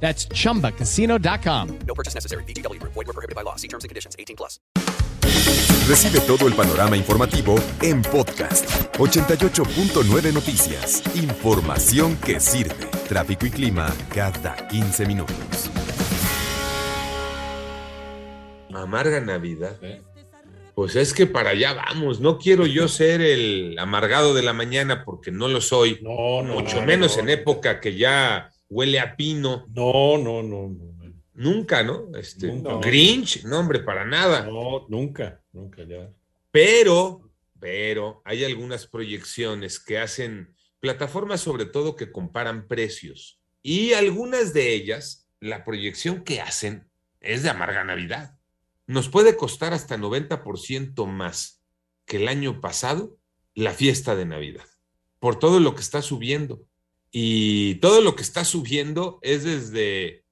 That's chumbacasino.com. No purchase necessary. BGW. Void were prohibited by law. See terms and conditions. 18 plus. Recibe todo el panorama informativo en podcast 88.9 Noticias. Información que sirve. Tráfico y clima cada 15 minutos. Amarga Navidad. Pues es que para allá vamos. No quiero yo ser el amargado de la mañana porque no lo soy. No, no. Mucho no, menos no. en época que ya huele a pino. No, no, no, no. Nunca, ¿no? Este, Nunca. Grinch, no, hombre, para nada. No, nunca, nunca ya. Pero, pero hay algunas proyecciones que hacen plataformas sobre todo que comparan precios. Y algunas de ellas, la proyección que hacen es de amarga Navidad. Nos puede costar hasta 90% más que el año pasado la fiesta de Navidad, por todo lo que está subiendo. Y todo lo que está subiendo es desde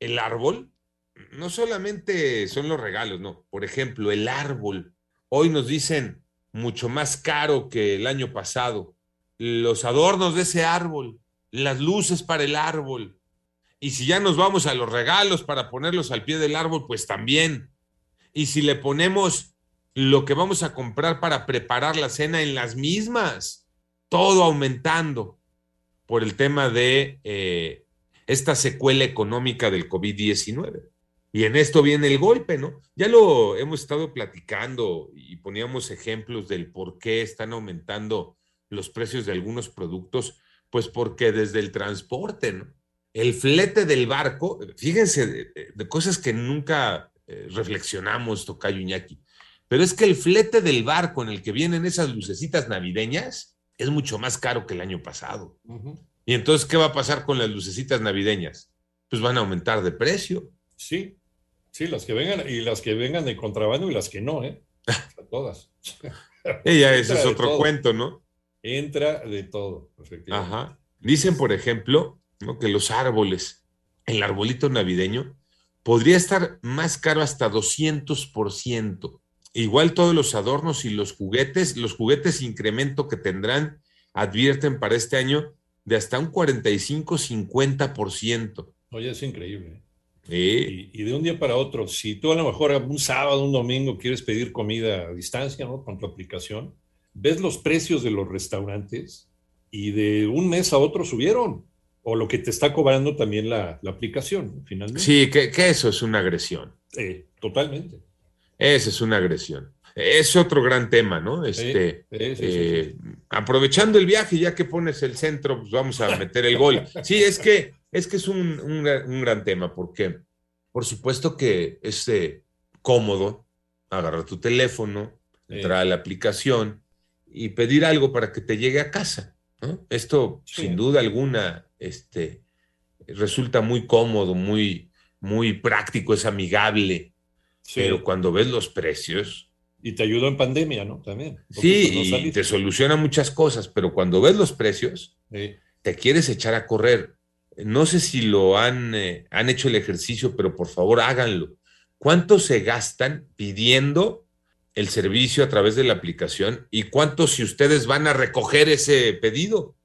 el árbol, no solamente son los regalos, no. Por ejemplo, el árbol. Hoy nos dicen mucho más caro que el año pasado. Los adornos de ese árbol, las luces para el árbol. Y si ya nos vamos a los regalos para ponerlos al pie del árbol, pues también. Y si le ponemos lo que vamos a comprar para preparar la cena en las mismas, todo aumentando por el tema de eh, esta secuela económica del COVID-19. Y en esto viene el golpe, ¿no? Ya lo hemos estado platicando y poníamos ejemplos del por qué están aumentando los precios de algunos productos, pues porque desde el transporte, ¿no? El flete del barco, fíjense de, de cosas que nunca eh, reflexionamos, Tocayo pero es que el flete del barco en el que vienen esas lucecitas navideñas es mucho más caro que el año pasado. Y entonces, ¿qué va a pasar con las lucecitas navideñas? Pues van a aumentar de precio. Sí, sí, las que vengan y las que vengan de contrabando y las que no, ¿eh? Todas. Ella, ese es otro todo. cuento, ¿no? Entra de todo, efectivamente. Ajá. Dicen, por ejemplo, ¿no? que los árboles, el arbolito navideño, podría estar más caro hasta 200%. Igual todos los adornos y los juguetes, los juguetes incremento que tendrán, advierten para este año de hasta un 45-50%. Oye, es increíble. Sí. Y, y de un día para otro, si tú a lo mejor un sábado, un domingo quieres pedir comida a distancia, ¿no? Con tu aplicación, ves los precios de los restaurantes y de un mes a otro subieron. O lo que te está cobrando también la, la aplicación, finalmente. Sí, que, que eso es una agresión. Eh, totalmente. Esa es una agresión. Es otro gran tema, ¿no? Este, Sí, sí, sí, eh, Aprovechando el viaje, ya que pones el centro, pues vamos a meter el gol. Sí, es que es, que es un, un gran- un gran tema, porque por supuesto que es eh, cómodo agarrar tu teléfono, entrar a la aplicación y pedir algo para que te llegue a casa. ¿no? Esto, sin duda alguna, este, resulta muy cómodo, muy, muy práctico, es amigable. Sí. Pero cuando ves los precios, Y te ayudó en pandemia, ¿no? También. sí, pues, no y te soluciona muchas cosas, pero cuando ves los precios, Sí. te quieres echar a correr. No sé si lo han, eh, han hecho el ejercicio, pero por favor háganlo. ¿Cuánto se gastan pidiendo el servicio a través de la aplicación y cuánto si ustedes van a recoger ese pedido?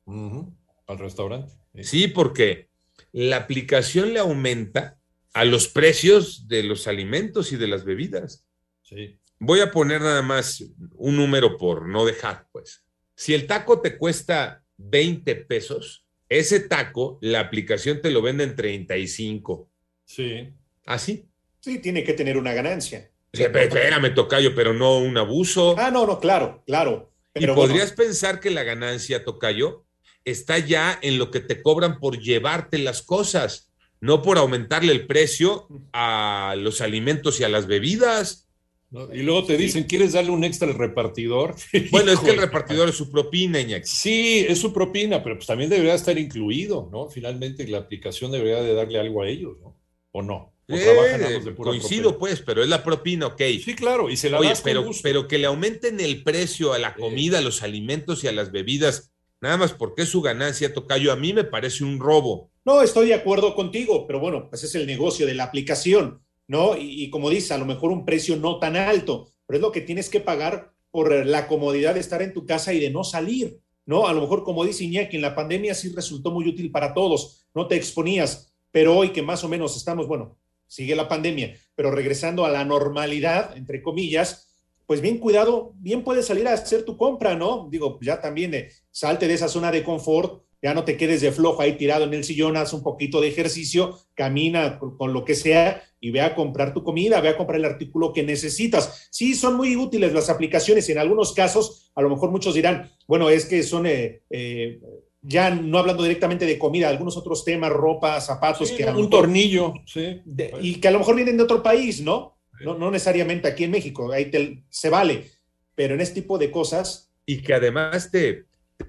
Al restaurante. Sí, porque la aplicación le aumenta a los precios de los alimentos y de las bebidas. Sí. Voy a poner nada más un número por no dejar, pues. Si el taco te cuesta 20 pesos, ese taco, la aplicación te lo vende en 35. Sí. ¿Así? Sí, tiene que tener una ganancia. O sea, pe- espérame, tocayo, pero no un abuso. Ah, no, no, claro, claro. y podrías bueno, pensar que la ganancia, tocayo, está ya en lo que te cobran por llevarte las cosas, no por aumentarle el precio a los alimentos y a las bebidas. ¿no? Y luego te dicen, ¿quieres darle un extra al repartidor? Bueno, es que el repartidor es su propina, Iñaki. Sí, es su propina, pero pues también debería estar incluido, ¿no? Finalmente la aplicación debería de darle algo a ellos, ¿no? ¿O no? O Eh, de pura coincido, propina. pues, pero es la propina, ok. Sí, claro, y se la Oye, das con pero, gusto. pero que le aumenten el precio a la Sí. comida, a los alimentos y a las bebidas, nada más porque es su ganancia, Tocayo, a mí me parece un robo. No, estoy de acuerdo contigo, pero bueno, pues es el negocio de la aplicación, ¿no? Y, como dices, a lo mejor un precio no tan alto, pero es lo que tienes que pagar por la comodidad de estar en tu casa y de no salir, ¿no? A lo mejor, como dice Iñaki, en la pandemia sí resultó muy útil para todos, no te exponías, pero hoy que más o menos estamos, bueno, sigue la pandemia, pero regresando a la normalidad, entre comillas, pues bien cuidado, bien puedes salir a hacer tu compra, ¿no? Digo, ya también eh, salte de esa zona de confort, ya no te quedes de flojo ahí tirado en el sillón, haz un poquito de ejercicio, camina con, con, lo que sea y ve a comprar tu comida, ve a comprar el artículo que necesitas. Sí, son muy útiles las aplicaciones, en algunos casos, a lo mejor muchos dirán, bueno, es que son... Eh, eh, ya no hablando directamente de comida, algunos otros temas, ropa, zapatos, Sí, que un mejor- tornillo, sí. de- y que a lo mejor vienen de otro país, ¿no? No, no necesariamente aquí en México, ahí te- se vale, pero en este tipo de cosas, Y que además te,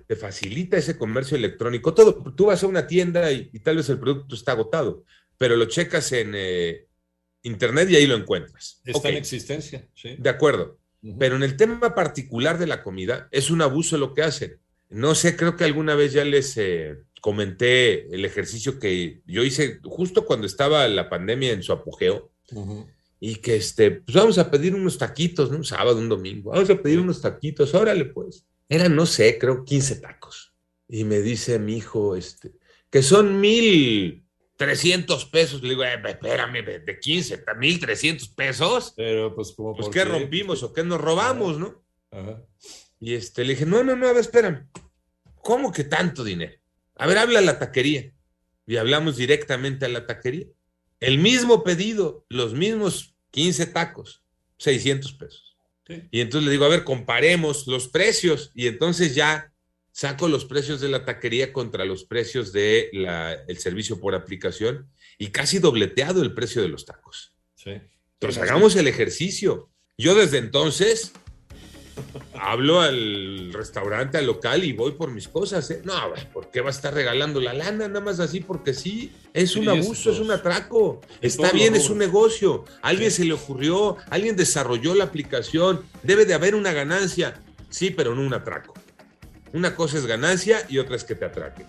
te facilita ese comercio electrónico. Todo, tú vas a una tienda y, y tal vez el producto está agotado, pero lo checas en eh, internet y ahí lo encuentras. Está en existencia, sí. de acuerdo. Pero en el tema particular de la comida, es un abuso lo que hacen. No sé, creo que alguna vez ya les eh, comenté el ejercicio que yo hice justo cuando estaba la pandemia en su apogeo Ujú. Y que este, pues vamos a pedir unos taquitos, ¿no? Un sábado, un domingo, vamos a pedir unos taquitos, órale pues. Eran, no sé, creo 15 tacos. Y me dice mi hijo, este, que son mil trescientos pesos. Le digo, "Eh, espérame, de 15 a mil trescientos pesos. Pero pues como Pues qué rompimos o qué nos robamos, ¿no? Ajá. Y este, le dije, no, no, no, a ver, espérame. ¿Cómo que tanto dinero? A ver, habla a la taquería. Y hablamos directamente a la taquería. El mismo pedido, los mismos 15 tacos, 600 pesos. Sí. Y entonces le digo, a ver, comparemos los precios. Y entonces ya saco los precios de la taquería contra los precios del servicio por aplicación y casi dobleteado el precio de los tacos. Sí. Entonces hagamos el ejercicio. Yo desde entonces hablo al restaurante, al local y voy por mis cosas. ¿eh? No, ¿por qué va a estar regalando la lana? Nada más así porque sí. Es un abuso, es un atraco. Está bien, es un negocio. A alguien se le ocurrió, alguien desarrolló la aplicación. Debe de haber una ganancia. Sí, pero no un atraco. Una cosa es ganancia y otra es que te atraquen.